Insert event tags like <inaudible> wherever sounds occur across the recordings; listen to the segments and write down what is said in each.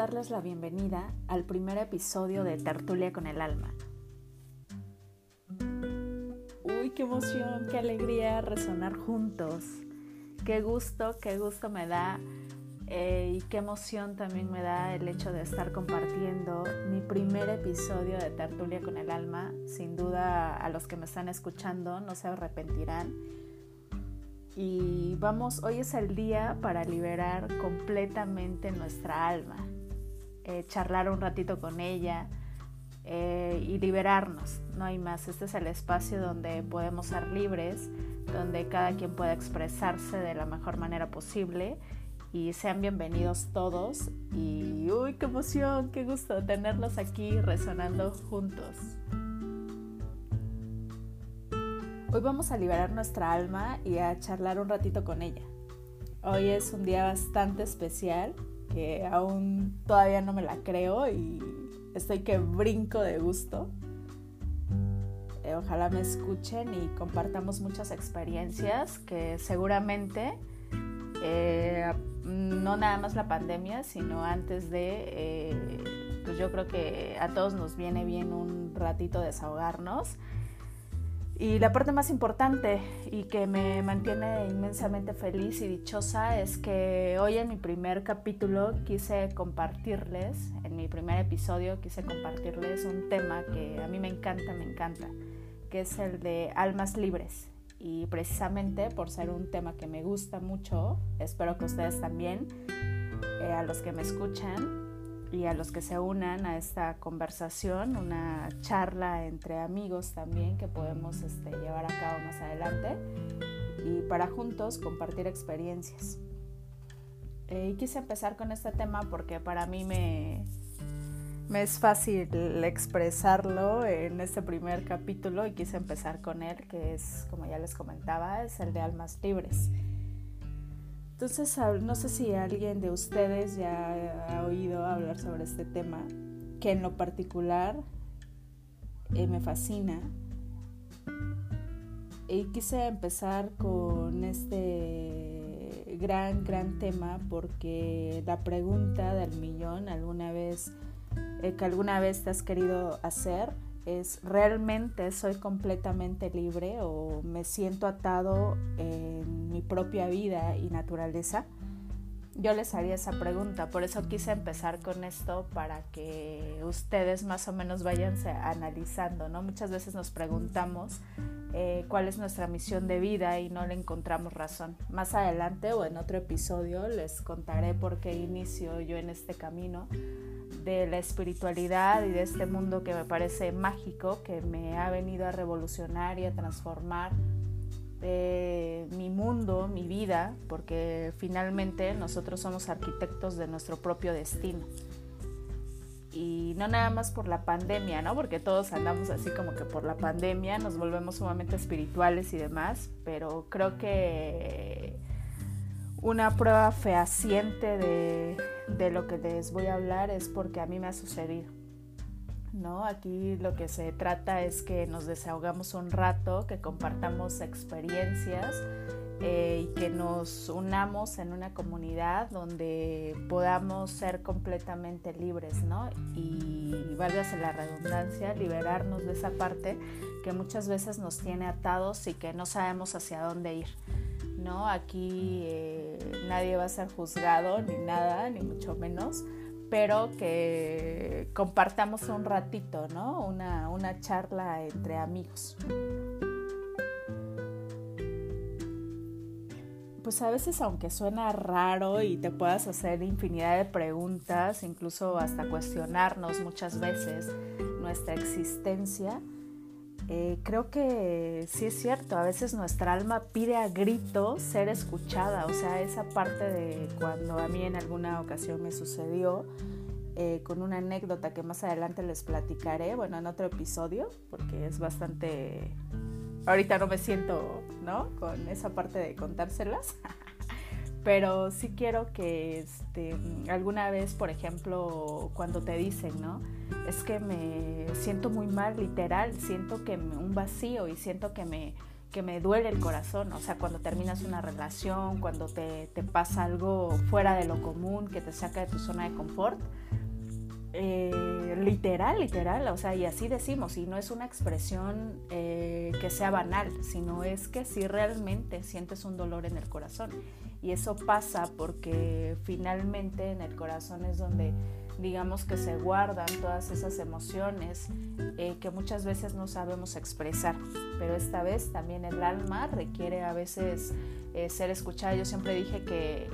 darles la bienvenida al primer episodio de Tertulia con el Alma. Uy, qué emoción, qué alegría resonar juntos. Qué gusto, qué gusto me da eh, y qué emoción también me da el hecho de estar compartiendo mi primer episodio de Tertulia con el Alma. Sin duda a los que me están escuchando no se arrepentirán y vamos, hoy es el día para liberar completamente nuestra alma, eh, charlar un ratito con ella eh, y liberarnos, no hay más. Este es el espacio donde podemos ser libres, donde cada quien pueda expresarse de la mejor manera posible y sean bienvenidos todos y uy, qué emoción, qué gusto tenerlos aquí resonando juntos. Hoy vamos a liberar nuestra alma y a charlar un ratito con ella. Hoy es un día bastante especial que aún todavía no me la creo y estoy que brinco de gusto. Eh, ojalá me escuchen y compartamos muchas experiencias que seguramente eh, no nada más la pandemia, sino antes de, eh, pues yo creo que a todos nos viene bien un ratito desahogarnos y la parte más importante y que me mantiene inmensamente feliz y dichosa es que hoy en mi primer capítulo quise compartirles, en mi primer episodio quise compartirles un tema que a mí me encanta, me encanta, que es el de almas libres. Y precisamente por ser un tema que me gusta mucho, espero que ustedes también, eh, a los que me escuchan, y a los que se unan a esta conversación, una charla entre amigos también que podemos este, llevar a cabo más adelante y para juntos compartir experiencias. Eh, y quise empezar con este tema porque para mí me, me es fácil expresarlo en este primer capítulo y quise empezar con él, que es, como ya les comentaba, es el de almas libres. Entonces, no sé si alguien de ustedes ya ha oído hablar sobre este tema, que en lo particular eh, me fascina. Y quise empezar con este gran, gran tema porque la pregunta del millón alguna vez, eh, que alguna vez te has querido hacer, realmente soy completamente libre o me siento atado en mi propia vida y naturaleza? Yo les haría esa pregunta, por eso quise empezar con esto para que ustedes más o menos vayan analizando, ¿no? Muchas veces nos preguntamos eh, cuál es nuestra misión de vida y no le encontramos razón. Más adelante o en otro episodio les contaré por qué inicio yo en este camino de la espiritualidad y de este mundo que me parece mágico, que me ha venido a revolucionar y a transformar eh, mi mundo, mi vida, porque finalmente nosotros somos arquitectos de nuestro propio destino. Y no nada más por la pandemia, ¿no? Porque todos andamos así como que por la pandemia nos volvemos sumamente espirituales y demás, pero creo que una prueba fehaciente de, de lo que les voy a hablar es porque a mí me ha sucedido. ¿no? Aquí lo que se trata es que nos desahogamos un rato, que compartamos experiencias eh, y que nos unamos en una comunidad donde podamos ser completamente libres, ¿no? Y válgase la redundancia, liberarnos de esa parte que muchas veces nos tiene atados y que no sabemos hacia dónde ir. ¿No? Aquí eh, nadie va a ser juzgado ni nada, ni mucho menos, pero que compartamos un ratito, ¿no? Una, una charla entre amigos. Pues a veces aunque suena raro y te puedas hacer infinidad de preguntas, incluso hasta cuestionarnos muchas veces nuestra existencia, eh, creo que sí es cierto, a veces nuestra alma pide a gritos ser escuchada, o sea, esa parte de cuando a mí en alguna ocasión me sucedió, eh, con una anécdota que más adelante les platicaré, bueno, en otro episodio, porque es bastante... Ahorita no me siento, ¿no? Con esa parte de contárselas. <laughs> pero sí quiero que este, alguna vez, por ejemplo, cuando te dicen, ¿no? Es que me siento muy mal, literal, siento que un vacío y siento que me, que me duele el corazón, o sea, cuando terminas una relación, cuando te, te pasa algo fuera de lo común, que te saca de tu zona de confort, eh, literal, literal, o sea, y así decimos, y no es una expresión eh, que sea banal, sino es que si realmente sientes un dolor en el corazón. Y eso pasa porque finalmente en el corazón es donde digamos que se guardan todas esas emociones eh, que muchas veces no sabemos expresar, pero esta vez también el alma requiere a veces ser escuchada. Yo siempre dije que,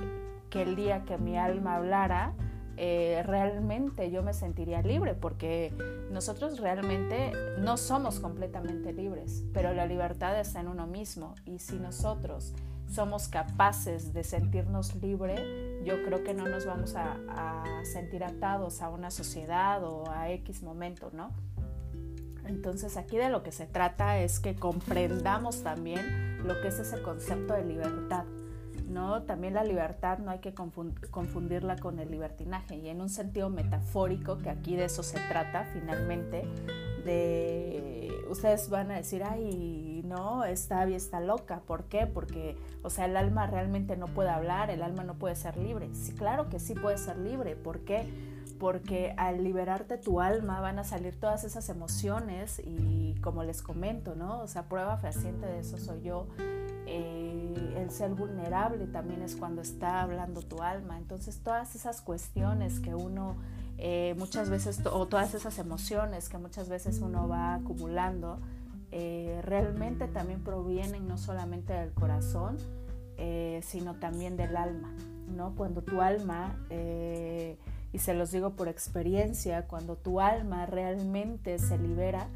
que el día que mi alma hablara, eh, realmente yo me sentiría libre, porque nosotros realmente no somos completamente libres, pero la libertad está en uno mismo y si nosotros somos capaces de sentirnos libre, yo creo que no nos vamos a, a sentir atados a una sociedad o a X momento, ¿no? Entonces aquí de lo que se trata es que comprendamos también lo que es ese concepto de libertad ¿no? También la libertad no hay que confundirla con el libertinaje y en un sentido metafórico, que aquí de eso se trata finalmente, de ustedes van a decir, ay, no, está bien, está loca, ¿por qué? Porque, o sea, el alma realmente no puede hablar, el alma no puede ser libre. Sí, claro que sí puede ser libre, ¿por qué? Porque al liberarte tu alma van a salir todas esas emociones y como les comento, ¿no? O sea, prueba fehaciente de eso soy yo eh, el ser vulnerable también es cuando está hablando tu alma. Entonces todas esas cuestiones que uno eh, muchas veces, o todas esas emociones que muchas veces uno va acumulando, eh, realmente también provienen no solamente del corazón, sino también del alma. ¿no? Cuando tu alma, y se los digo por experiencia, cuando tu alma realmente se libera,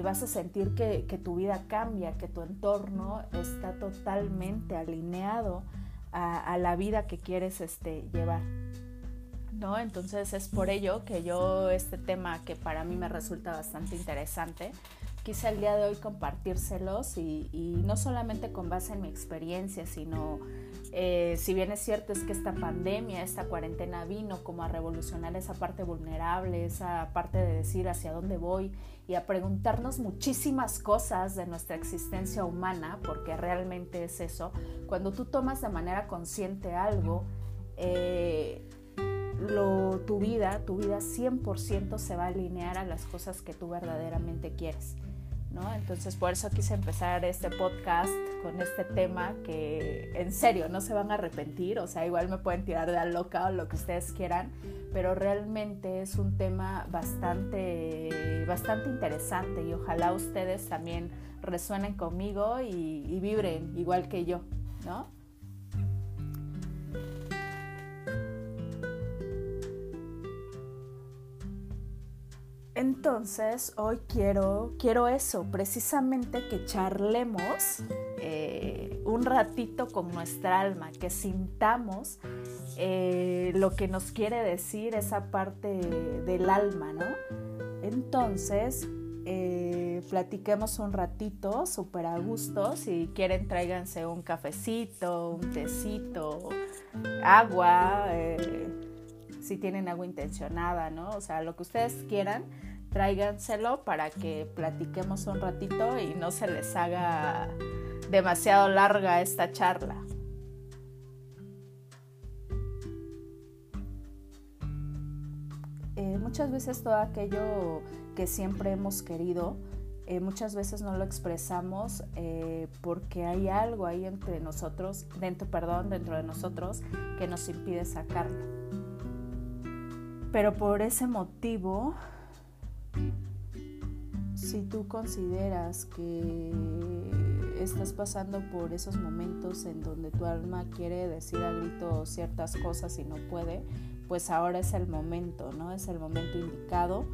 vas a sentir que, tu vida cambia, que tu entorno está totalmente alineado a, la vida que quieres este, llevar. ¿no? Entonces es por ello que yo este tema que para mí me resulta bastante interesante, quise el día de hoy compartírselos y, no solamente con base en mi experiencia, sino eh, si bien es cierto es que esta pandemia, esta cuarentena vino como a revolucionar esa parte vulnerable, esa parte de decir hacia dónde voy y a preguntarnos muchísimas cosas de nuestra existencia humana, porque realmente es eso, cuando tú tomas de manera consciente algo, eh, tu vida, tu vida 100% se va a alinear a las cosas que tú verdaderamente quieres. Entonces por eso quise empezar este podcast con este tema que en serio no se van a arrepentir, o sea, igual me pueden tirar de la loca o lo que ustedes quieran, pero realmente es un tema bastante, bastante interesante y ojalá ustedes también resuenen conmigo y, y vibren igual que yo, ¿no? Entonces, hoy quiero, quiero eso, precisamente que charlemos eh, un ratito con nuestra alma, que sintamos eh, lo que nos quiere decir esa parte del alma, ¿no? Entonces, eh, platiquemos un ratito, súper a gusto. Si quieren, tráiganse un cafecito, un tecito, agua, si tienen agua intencionada, ¿no? O sea, lo que ustedes quieran tráiganselo para que platiquemos un ratito y no se les haga demasiado larga esta charla. Eh, muchas veces todo aquello que siempre hemos querido, eh, muchas veces no lo expresamos eh, porque hay algo ahí entre nosotros, dentro, perdón, dentro de nosotros que nos impide sacarlo. Pero por ese motivo si tú consideras que estás pasando por esos momentos en donde tu alma quiere decir a grito ciertas cosas y no puede, pues ahora es el momento, ¿no? Es el momento indicado,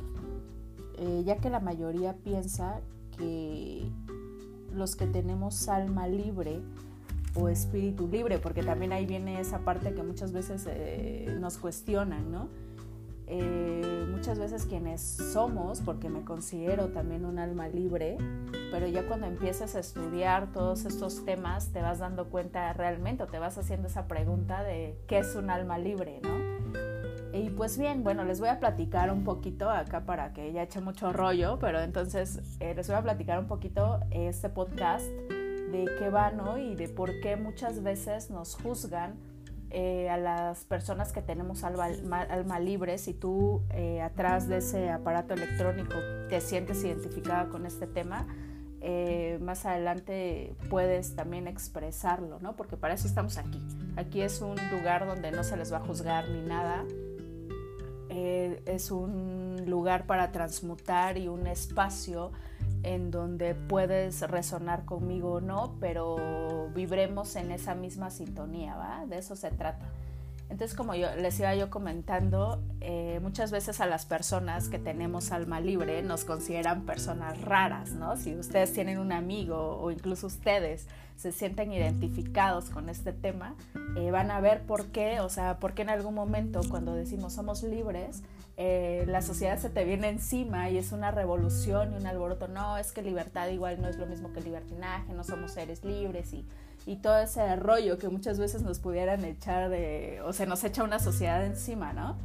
eh, ya que la mayoría piensa que los que tenemos alma libre o espíritu libre, porque también ahí viene esa parte que muchas veces eh, nos cuestionan, ¿no? Eh, muchas veces quienes somos, porque me considero también un alma libre, pero ya cuando empiezas a estudiar todos estos temas te vas dando cuenta realmente o te vas haciendo esa pregunta de qué es un alma libre, ¿no? Y pues bien, bueno, les voy a platicar un poquito acá para que ya eche mucho rollo, pero entonces eh, les voy a platicar un poquito este podcast de qué va, ¿no? Y de por qué muchas veces nos juzgan eh, a las personas que tenemos alma, alma libre, si tú eh, atrás de ese aparato electrónico te sientes identificada con este tema, eh, más adelante puedes también expresarlo, ¿no? Porque para eso estamos aquí. Aquí es un lugar donde no se les va a juzgar ni nada. es un lugar para transmutar y un espacio en donde puedes resonar conmigo o no, pero vibremos en esa misma sintonía, ¿va? De eso se trata. Entonces, como yo les iba yo comentando, eh, muchas veces a las personas que tenemos alma libre nos consideran personas raras, ¿no? Si ustedes tienen un amigo o incluso ustedes se sienten identificados con este tema, eh, van a ver por qué, o sea, por qué en algún momento cuando decimos somos libres, eh, la sociedad se te viene encima y es una revolución y un alboroto. No, es que libertad igual no es lo mismo que libertinaje, no somos seres libres y y todo ese rollo que muchas veces nos pudieran echar de, o se nos echa una sociedad encima, ¿no?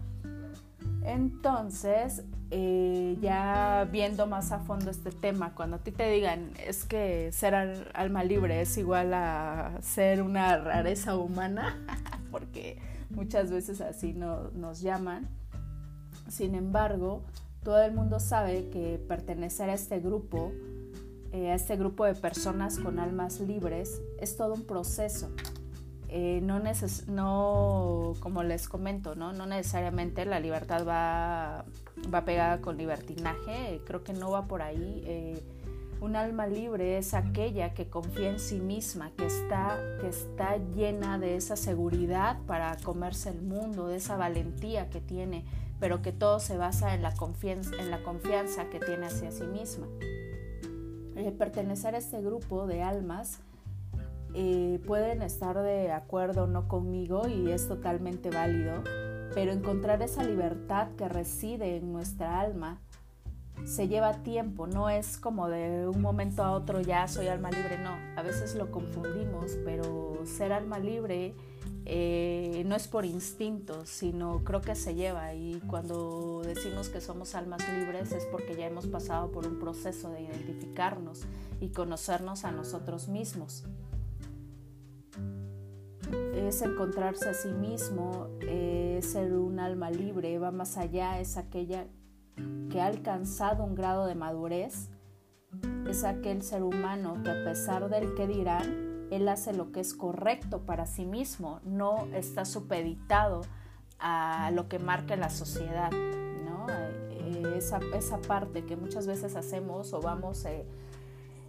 Entonces, eh, ya viendo más a fondo este tema, cuando a ti te digan es que ser alma libre es igual a ser una rareza humana, <laughs> porque muchas veces así no, nos llaman, sin embargo, todo el mundo sabe que pertenecer a este grupo eh, a este grupo de personas con almas libres es todo un proceso. Eh, no, no, como les comento, ¿no? no necesariamente la libertad va, va pegada con libertinaje, creo que no va por ahí. Eh, un alma libre es aquella que confía en sí misma, que está, que está llena de esa seguridad para comerse el mundo, de esa valentía que tiene, pero que todo se basa en la confianza, en la confianza que tiene hacia sí misma. Pertenecer a este grupo de almas eh, pueden estar de acuerdo o no conmigo y es totalmente válido, pero encontrar esa libertad que reside en nuestra alma se lleva tiempo, no es como de un momento a otro ya soy alma libre, no, a veces lo confundimos, pero ser alma libre eh, no es por instinto, sino creo que se lleva y cuando decimos que somos almas libres es porque ya hemos pasado por un proceso de identificarnos y conocernos a nosotros mismos. Es encontrarse a sí mismo, es ser un alma libre, va más allá, es aquella que ha alcanzado un grado de madurez, es aquel ser humano que a pesar del que dirán, él hace lo que es correcto para sí mismo, no está supeditado a lo que marca la sociedad, ¿no? Eh, esa, esa, parte que muchas veces hacemos o vamos, eh,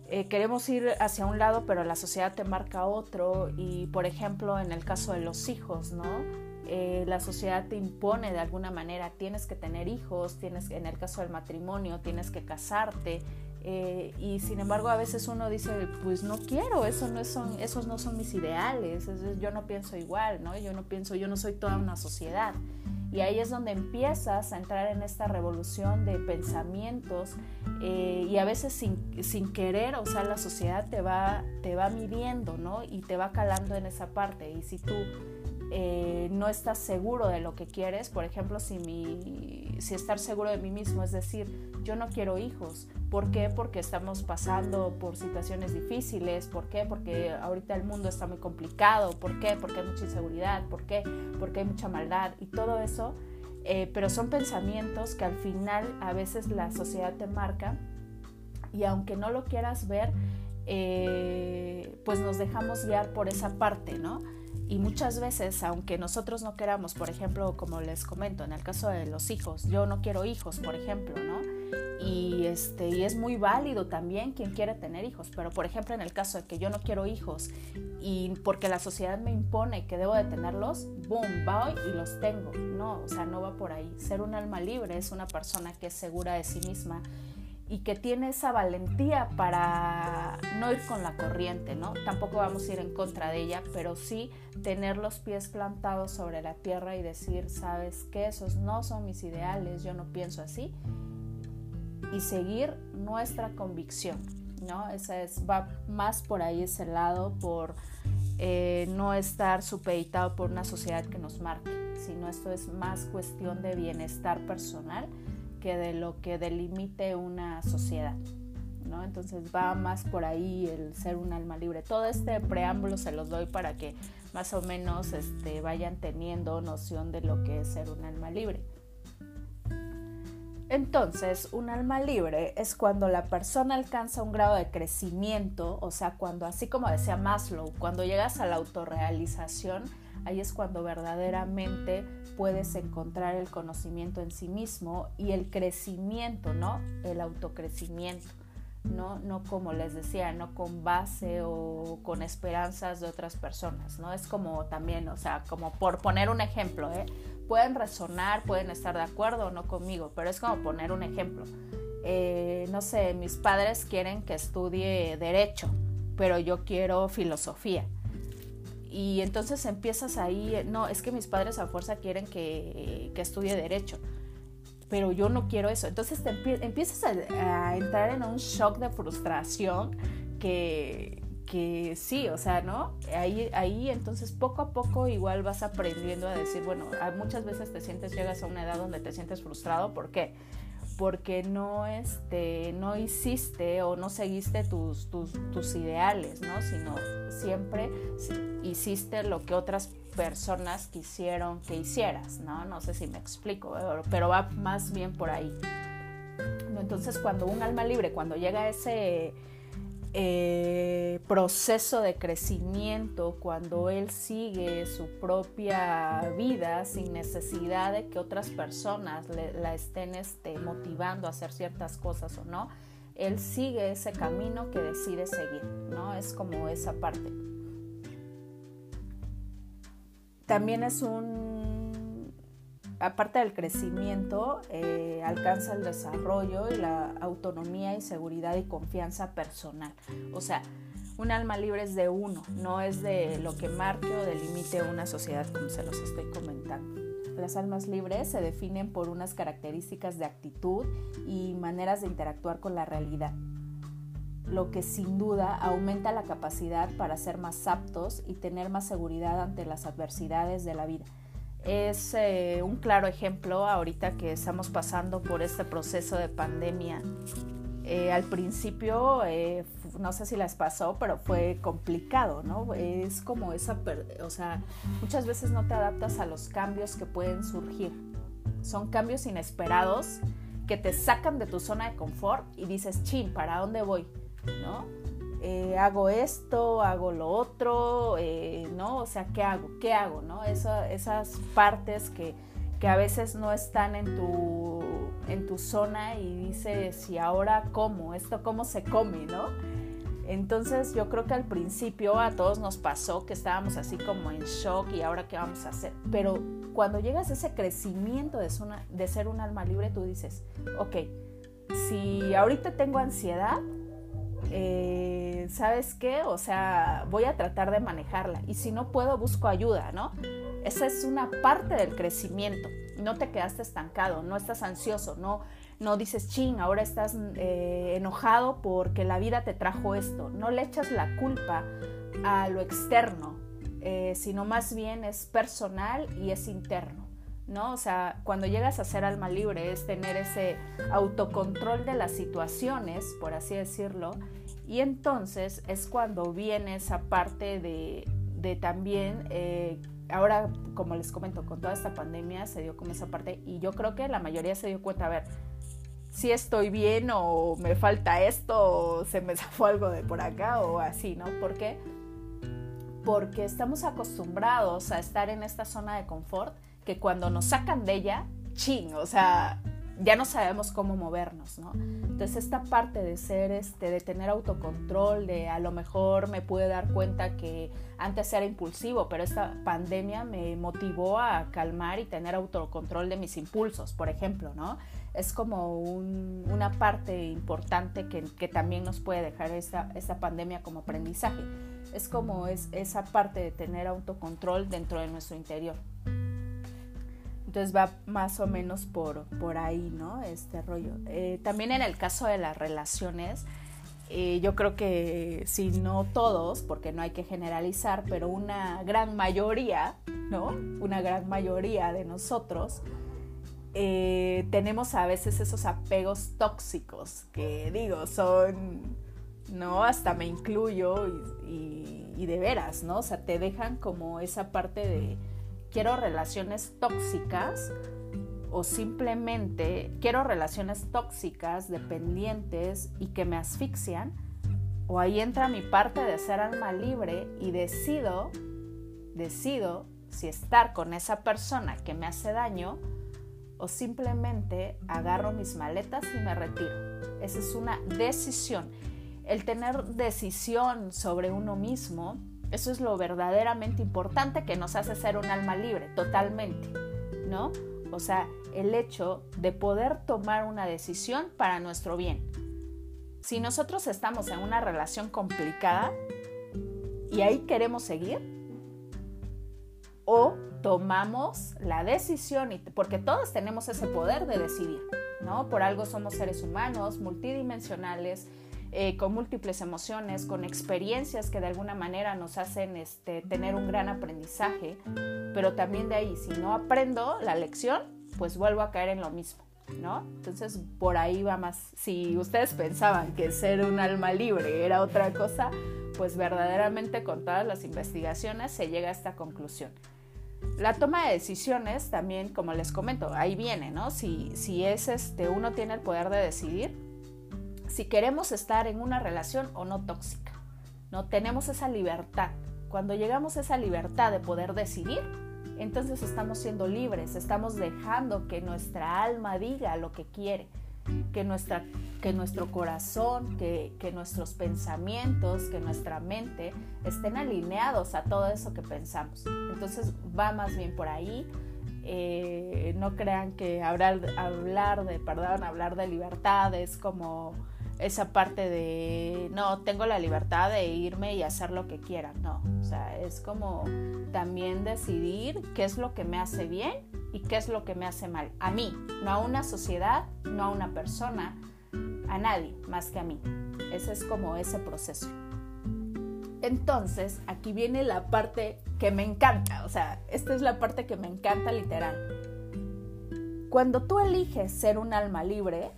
eh, queremos ir hacia un lado, pero la sociedad te marca otro y, por ejemplo, en el caso de los hijos, ¿no? la sociedad te impone de alguna manera, tienes que tener hijos, tienes, en el caso del matrimonio, tienes que casarte, eh, y sin embargo a veces uno dice, pues no quiero, eso no son, esos no son mis ideales, yo no pienso igual, ¿no? Yo no pienso, yo no soy toda una sociedad. Y ahí es donde empiezas a entrar en esta revolución de pensamientos eh, y a veces sin, sin, querer, o sea, la sociedad te va, te va midiendo, ¿no? Y te va calando en esa parte. Y si tú eh, no estás seguro de lo que quieres, por ejemplo, si, mi, si estar seguro de mí mismo, es decir, yo no quiero hijos. ¿Por qué? Porque estamos pasando por situaciones difíciles. ¿Por qué? Porque ahorita el mundo está muy complicado. ¿Por qué? Porque hay mucha inseguridad. ¿Por qué? Porque hay mucha maldad. Y todo eso, eh, pero son pensamientos que al final a veces la sociedad te marca y aunque no lo quieras ver, eh, pues nos dejamos guiar por esa parte, ¿no? Y muchas veces, aunque nosotros no queramos, por ejemplo, como les comento, en el caso de los hijos, yo no quiero hijos, por ejemplo, ¿no? Y, este, y es muy válido también quien quiere tener hijos, pero por ejemplo en el caso de que yo no quiero hijos y porque la sociedad me impone que debo de tenerlos, boom, voy y los tengo. No, o sea, no va por ahí. Ser un alma libre es una persona que es segura de sí misma y que tiene esa valentía para no ir con la corriente, ¿no? Tampoco vamos a ir en contra de ella, pero sí tener los pies plantados sobre la tierra y decir, sabes que esos no son mis ideales, yo no pienso así, y seguir nuestra convicción, ¿no? Esa es, va más por ahí ese lado, por eh, no estar supeditado por una sociedad que nos marque, sino esto es más cuestión de bienestar personal que de lo que delimite una sociedad. ¿no? Entonces va más por ahí el ser un alma libre. Todo este preámbulo se los doy para que más o menos este, vayan teniendo noción de lo que es ser un alma libre. Entonces, un alma libre es cuando la persona alcanza un grado de crecimiento, o sea, cuando, así como decía Maslow, cuando llegas a la autorrealización, ahí es cuando verdaderamente puedes encontrar el conocimiento en sí mismo y el crecimiento, ¿no? El autocrecimiento. ¿no? No como les decía, no con base o con esperanzas de otras personas, ¿no? Es como también, o sea, como por poner un ejemplo, ¿eh? Pueden resonar, pueden estar de acuerdo o no conmigo, pero es como poner un ejemplo. Eh, no sé, mis padres quieren que estudie derecho, pero yo quiero filosofía. Y entonces empiezas ahí, no, es que mis padres a fuerza quieren que, que estudie derecho pero yo no quiero eso. Entonces te empiezas a, entrar en un shock de frustración que, que sí, o sea, ¿no? Ahí, ahí entonces poco a poco igual vas aprendiendo a decir, bueno, muchas veces te sientes, llegas a una edad donde te sientes frustrado, ¿por qué? Porque no, este, no hiciste o no seguiste tus, tus, tus ideales, ¿no? Sino siempre hiciste lo que otras personas quisieron que hicieras, ¿no? No sé si me explico, pero va más bien por ahí. Entonces, cuando un alma libre, cuando llega a ese eh, proceso de crecimiento, cuando él sigue su propia vida sin necesidad de que otras personas la estén este, motivando a hacer ciertas cosas o no, él sigue ese camino que decide seguir, ¿no? Es como esa parte también es un, aparte del crecimiento, eh, alcanza el desarrollo y la autonomía y seguridad y confianza personal. O sea, un alma libre es de uno, no es de lo que marque o delimite una sociedad como se los estoy comentando. Las almas libres se definen por unas características de actitud y maneras de interactuar con la realidad lo que sin duda aumenta la capacidad para ser más aptos y tener más seguridad ante las adversidades de la vida. Es eh, un claro ejemplo ahorita que estamos pasando por este proceso de pandemia. Eh, al principio, eh, no sé si les pasó, pero fue complicado, ¿no? Es como esa, o sea, muchas veces no te adaptas a los cambios que pueden surgir. Son cambios inesperados que te sacan de tu zona de confort y dices, chin, ¿para dónde voy? ¿no? Eh, hago esto, hago lo otro, eh, ¿no? O sea, ¿qué hago? ¿Qué hago? ¿no? esas partes que, que, a veces no están en tu, en tu zona y dices, ¿y ahora cómo? ¿Esto cómo se come? ¿no? Entonces yo creo que al principio a todos nos pasó que estábamos así como en shock y ahora qué vamos a hacer. Pero cuando llegas a ese crecimiento de, de ser un alma libre, tú dices, ok, si ahorita tengo ansiedad, eh, ¿sabes qué? O sea, voy a tratar de manejarla y si no puedo, busco ayuda, ¿no? Esa es una parte del crecimiento. No te quedaste estancado, no estás ansioso, no, no dices, ching, ahora estás eh, enojado porque la vida te trajo esto. No le echas la culpa a lo externo, eh, sino más bien es personal y es interno. ¿No? O sea, cuando llegas a ser alma libre es tener ese autocontrol de las situaciones, por así decirlo, y entonces es cuando viene esa parte de, también, eh, ahora como les comento, con toda esta pandemia se dio como esa parte y yo creo que la mayoría se dio cuenta, a ver, si estoy bien o me falta esto o se me <laughs> zafó algo de por acá o así, ¿no? ¿Por qué? Porque estamos acostumbrados a estar en esta zona de confort que cuando nos sacan de ella, ching, o sea, ya no sabemos cómo movernos, ¿no? Entonces esta parte de ser, este, de tener autocontrol, de a lo mejor me pude dar cuenta que antes era impulsivo, pero esta pandemia me motivó a calmar y tener autocontrol de mis impulsos, por ejemplo, ¿no? Es como una parte importante que, que, también nos puede dejar esta, esta pandemia como aprendizaje. Es como es esa parte de tener autocontrol dentro de nuestro interior. Entonces va más o menos por, por ahí, ¿no? Este rollo. Eh, también en el caso de las relaciones, eh, yo creo que si no todos, porque no hay que generalizar, pero una gran mayoría, ¿no? Una gran mayoría de nosotros eh, tenemos a veces esos apegos tóxicos que digo, son, ¿no? Hasta me incluyo y, y, de veras, ¿no? O sea, te dejan como esa parte de quiero relaciones tóxicas o simplemente quiero relaciones tóxicas, dependientes y que me asfixian, o ahí entra mi parte de ser alma libre y decido, decido si estar con esa persona que me hace daño o simplemente agarro mis maletas y me retiro. Esa es una decisión. El tener decisión sobre uno mismo, eso es lo verdaderamente importante que nos hace ser un alma libre, totalmente, ¿no? O sea, el hecho de poder tomar una decisión para nuestro bien. Si nosotros estamos en una relación complicada y ahí queremos seguir, o tomamos la decisión, porque todos tenemos ese poder de decidir, ¿no? Por algo somos seres humanos, multidimensionales, eh, con múltiples emociones, con experiencias que de alguna manera nos hacen este, tener un gran aprendizaje, pero también de ahí, si no aprendo la lección, pues vuelvo a caer en lo mismo, ¿no? Entonces, por ahí va más. Si ustedes pensaban que ser un alma libre era otra cosa, pues verdaderamente con todas las investigaciones se llega a esta conclusión. La toma de decisiones también, como les comento, ahí viene, ¿no? Si, si es este, uno tiene el poder de decidir, si queremos estar en una relación o no tóxica. ¿no? Tenemos esa libertad. Cuando llegamos a esa libertad de poder decidir, entonces estamos siendo libres, estamos dejando que nuestra alma diga lo que quiere, que, nuestra, que nuestro corazón, que, nuestros pensamientos, que nuestra mente estén alineados a todo eso que pensamos. Entonces va más bien por ahí. Eh, no crean que hablar, hablar de, perdón, hablar de libertad es como esa parte de, no, tengo la libertad de irme y hacer lo que quiera, no, o sea, es como también decidir qué es lo que me hace bien y qué es lo que me hace mal, a mí, no a una sociedad, no a una persona, a nadie más que a mí. Ese es como ese proceso. Entonces, aquí viene la parte que me encanta, o sea, esta es la parte que me encanta literal. Cuando tú eliges ser un alma libre,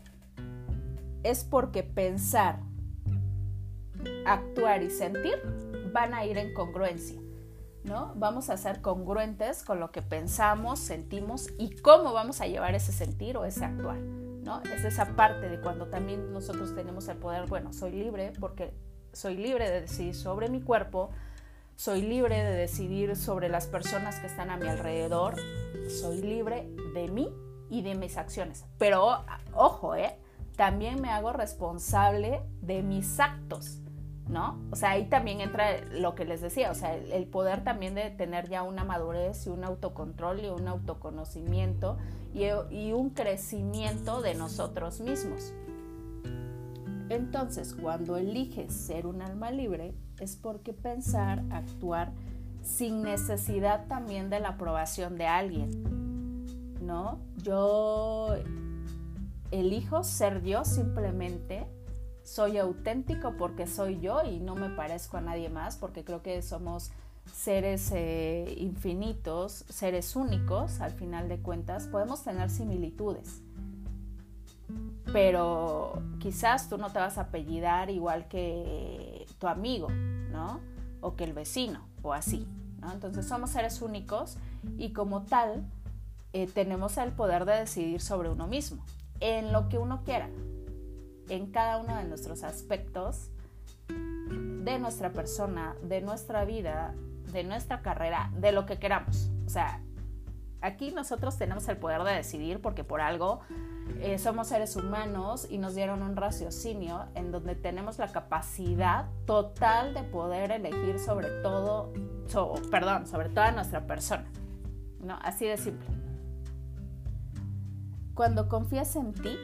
es porque pensar, actuar y sentir van a ir en congruencia. ¿no? Vamos a ser congruentes con lo que pensamos, sentimos y cómo vamos a llevar ese sentir o ese actuar. ¿no? Es esa parte de cuando también nosotros tenemos el poder, bueno, soy libre porque soy libre de decidir sobre mi cuerpo, soy libre de decidir sobre las personas que están a mi alrededor, soy libre de mí y de mis acciones. Pero ojo, ¿eh? También me hago responsable de mis actos, ¿no? O sea, ahí también entra lo que les decía, o sea, el, poder también de tener ya una madurez y un autocontrol y un autoconocimiento y, y un crecimiento de nosotros mismos. Entonces, cuando eliges ser un alma libre, es porque pensar, actuar sin necesidad también de la aprobación de alguien, ¿no? Yo elijo ser yo simplemente, soy auténtico porque soy yo y no me parezco a nadie más, porque creo que somos seres eh, infinitos, seres únicos, al final de cuentas, podemos tener similitudes. Pero quizás tú no te vas a apellidar igual que tu amigo, ¿no? O que el vecino, o así, ¿no? Entonces somos seres únicos y como tal eh, tenemos el poder de decidir sobre uno mismo en lo que uno quiera, en cada uno de nuestros aspectos de nuestra persona, de nuestra vida, de nuestra carrera, de lo que queramos. O sea, aquí nosotros tenemos el poder de decidir porque por algo eh, somos seres humanos y nos dieron un raciocinio en donde tenemos la capacidad total de poder elegir sobre todo, perdón, sobre toda nuestra persona. ¿no? Así de simple. Cuando confías en ti,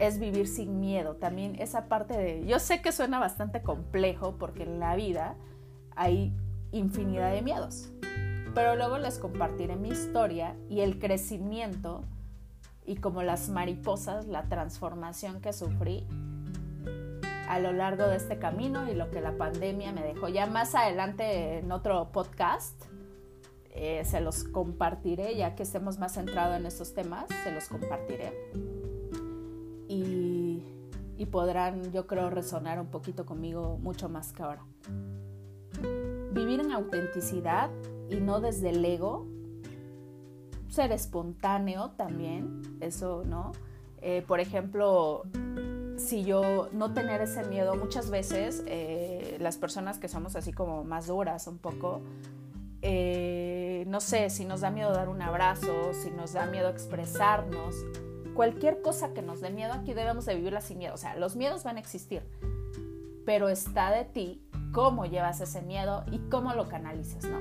es vivir sin miedo. También esa parte de, yo sé que suena bastante complejo porque en la vida hay infinidad de miedos, pero luego les compartiré mi historia y el crecimiento y como las mariposas, la transformación que sufrí a lo largo de este camino y lo que la pandemia me dejó. Ya más adelante en otro podcast eh, se los compartiré, ya que estemos más centrados en estos temas, se los compartiré. Y, podrán, yo creo, resonar un poquito conmigo mucho más que ahora. Vivir en autenticidad y no desde el ego. Ser espontáneo también, eso, ¿no? Eh, por ejemplo, si yo no tener ese miedo, muchas veces eh, las personas que somos así como más duras un poco, eh, no sé, si nos da miedo dar un abrazo, si nos da miedo expresarnos, cualquier cosa que nos dé miedo aquí debemos de vivirla sin miedo. O sea, los miedos van a existir, pero está de ti cómo llevas ese miedo y cómo lo canalizas, ¿no?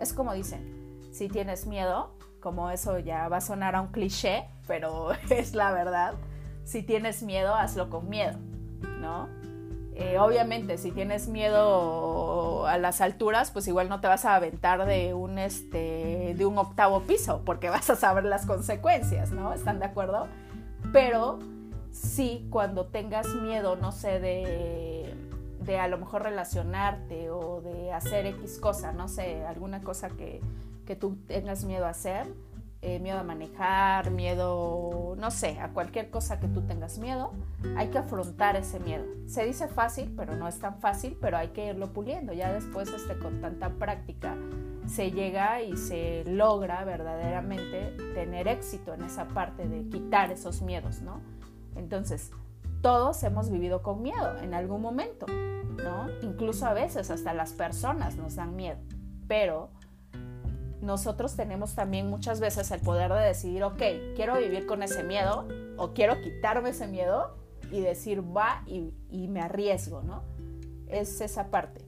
Es como dicen, si tienes miedo, como eso ya va a sonar a un cliché, pero <laughs> es la verdad, si tienes miedo, hazlo con miedo, ¿no? Eh, obviamente, si tienes miedo a las alturas, pues igual no te vas a aventar de un, este, de un octavo piso, porque <laughs> vas a saber las consecuencias, ¿no? ¿Están de acuerdo? Pero sí, cuando tengas miedo, no sé, de, de a lo mejor relacionarte o de hacer X cosa, no sé, alguna cosa que, que tú tengas miedo a hacer, eh, miedo a manejar, miedo, no sé, a cualquier cosa que tú tengas miedo, hay que afrontar ese miedo. Se dice fácil, pero no es tan fácil, pero hay que irlo puliendo. Ya después, este, con tanta práctica, se llega y se logra verdaderamente tener éxito en esa parte de quitar esos miedos, ¿no? Entonces, todos hemos vivido con miedo en algún momento, ¿no? Incluso a veces hasta las personas nos dan miedo, pero nosotros tenemos también muchas veces el poder de decidir, ok, quiero vivir con ese miedo o quiero quitarme ese miedo y decir, va y, me arriesgo, ¿no? Es esa parte.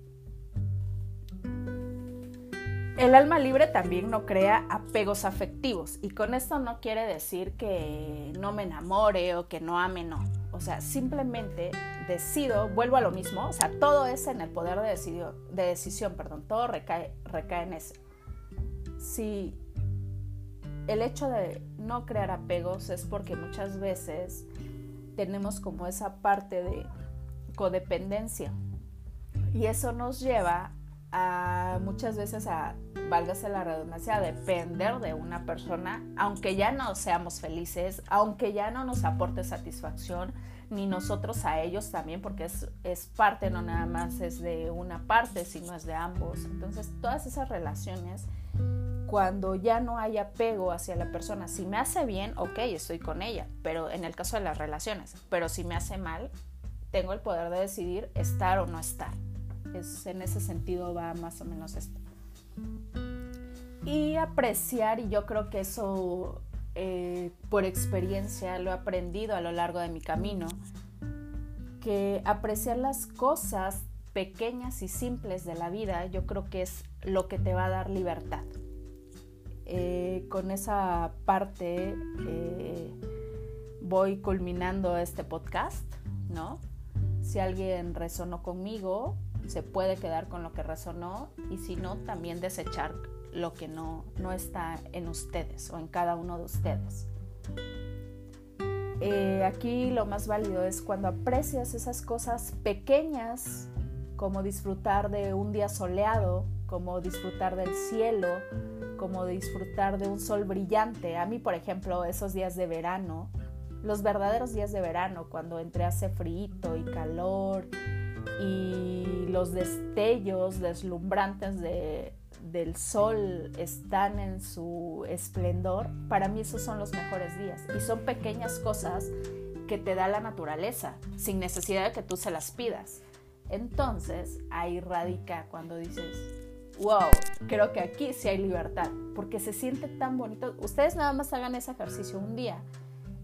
El alma libre también no crea apegos afectivos y con esto no quiere decir que no me enamore o que no ame, no. O sea, simplemente decido, vuelvo a lo mismo, o sea, todo es en el poder de, de decisión, perdón, todo recae, recae en ese si el hecho de no crear apegos es porque muchas veces tenemos como esa parte de codependencia y eso nos lleva a muchas veces a, válgase la redundancia, a depender de una persona, aunque ya no seamos felices, aunque ya no nos aporte satisfacción, ni nosotros a ellos también, porque es, es parte, no nada más es de una parte, sino es de ambos. Entonces, todas esas relaciones cuando ya no hay apego hacia la persona. Si me hace bien, ok, estoy con ella, pero en el caso de las relaciones, pero si me hace mal, tengo el poder de decidir estar o no estar. Es, en ese sentido va más o menos esto. Y apreciar, y yo creo que eso eh, por experiencia lo he aprendido a lo largo de mi camino, que apreciar las cosas pequeñas y simples de la vida, yo creo que es lo que te va a dar libertad. Eh, con esa parte eh, voy culminando este podcast, ¿no? Si alguien resonó conmigo, se puede quedar con lo que resonó y si no, también desechar lo que no, no está en ustedes o en cada uno de ustedes. Eh, aquí lo más válido es cuando aprecias esas cosas pequeñas, como disfrutar de un día soleado, como disfrutar del cielo, como disfrutar de un sol brillante. A mí, por ejemplo, esos días de verano, los verdaderos días de verano, cuando entre hace frío y calor y los destellos deslumbrantes de, del sol están en su esplendor, para mí esos son los mejores días. Y son pequeñas cosas que te da la naturaleza, sin necesidad de que tú se las pidas. Entonces ahí radica cuando dices, wow, creo que aquí sí hay libertad, porque se siente tan bonito. Ustedes nada más hagan ese ejercicio un día.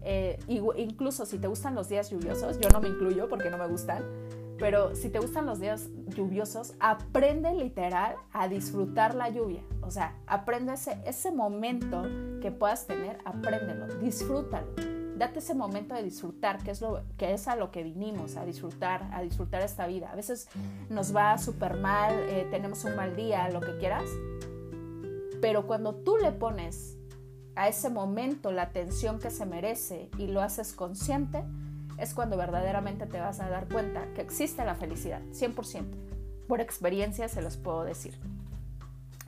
Eh, incluso si te gustan los días lluviosos, yo no me incluyo porque no me gustan, pero si te gustan los días lluviosos, aprende literal a disfrutar la lluvia. O sea, aprende ese, ese momento que puedas tener, apréndelo, disfrútalo date ese momento de disfrutar, que es, lo, que es a lo que vinimos, a disfrutar, a disfrutar esta vida. A veces nos va súper mal, eh, tenemos un mal día, lo que quieras, pero cuando tú le pones a ese momento la atención que se merece y lo haces consciente, es cuando verdaderamente te vas a dar cuenta que existe la felicidad, 100%. Por experiencia se los puedo decir.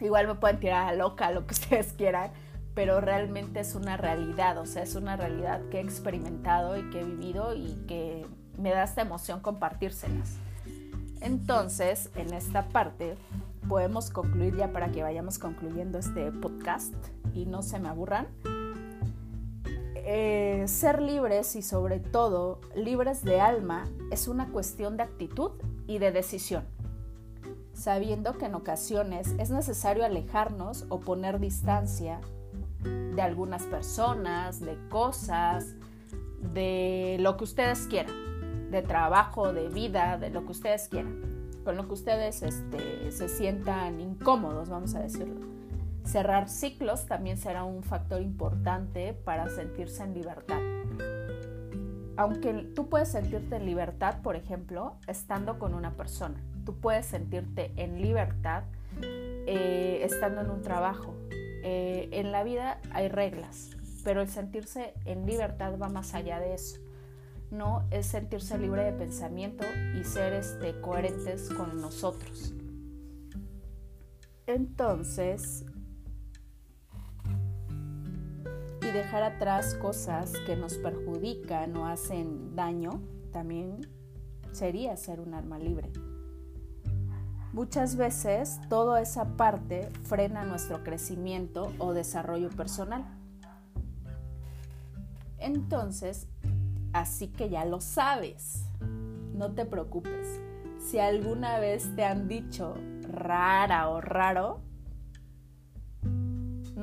Igual me pueden tirar a loca, lo que <laughs> ustedes quieran, pero realmente es una realidad, o sea, es una realidad que he experimentado y que he vivido y que me da esta emoción compartírselas. Entonces, en esta parte podemos concluir ya para que vayamos concluyendo este podcast y no se me aburran. Eh, ser libres y sobre todo libres de alma es una cuestión de actitud y de decisión, sabiendo que en ocasiones es necesario alejarnos o poner distancia de algunas personas, de cosas, de lo que ustedes quieran, de trabajo, de vida, de lo que ustedes quieran, con lo que ustedes este, se sientan incómodos, vamos a decirlo. Cerrar ciclos también será un factor importante para sentirse en libertad. Aunque tú puedes sentirte en libertad, por ejemplo, estando con una persona. Tú puedes sentirte en libertad eh, estando en un trabajo, eh, en la vida hay reglas, pero el sentirse en libertad va más allá de eso. No es sentirse libre de pensamiento y ser este, coherentes con nosotros. Entonces, y dejar atrás cosas que nos perjudican o hacen daño, también sería ser un alma libre. Muchas veces toda esa parte frena nuestro crecimiento o desarrollo personal. Entonces, así que ya lo sabes, no te preocupes. Si alguna vez te han dicho rara o raro,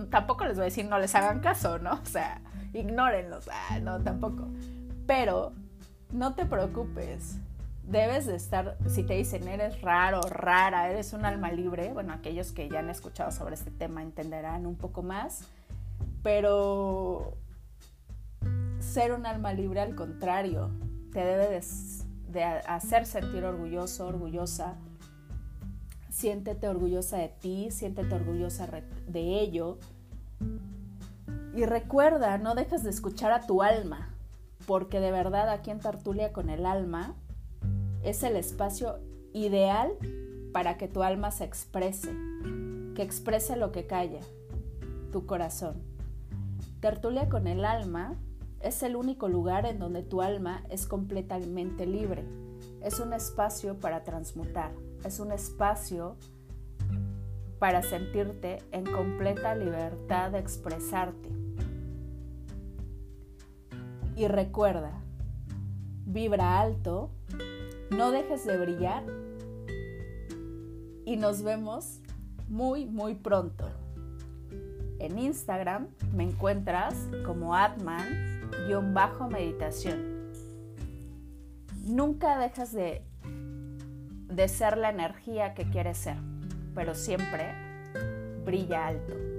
tampoco les voy a decir no les hagan caso, ¿no? O sea, ignórenlos, ah, no, tampoco. Pero no te preocupes, debes de estar, si te dicen eres raro, rara, eres un alma libre, bueno, aquellos que ya han escuchado sobre este tema entenderán un poco más, pero ser un alma libre al contrario, te debe de, hacer sentir orgulloso, orgullosa. Siéntete orgullosa de ti, siéntete orgullosa de ello. Y recuerda, no dejes de escuchar a tu alma, porque de verdad aquí en Tartulia con el alma es el espacio ideal para que tu alma se exprese, que exprese lo que calla, tu corazón. Tertulia con el alma es el único lugar en donde tu alma es completamente libre. Es un espacio para transmutar, es un espacio para sentirte en completa libertad de expresarte. Y recuerda, vibra alto no dejes de brillar y nos vemos muy, muy pronto. En Instagram me encuentras como Atman-meditación. Nunca dejas de, de ser la energía que quieres ser, pero siempre brilla alto.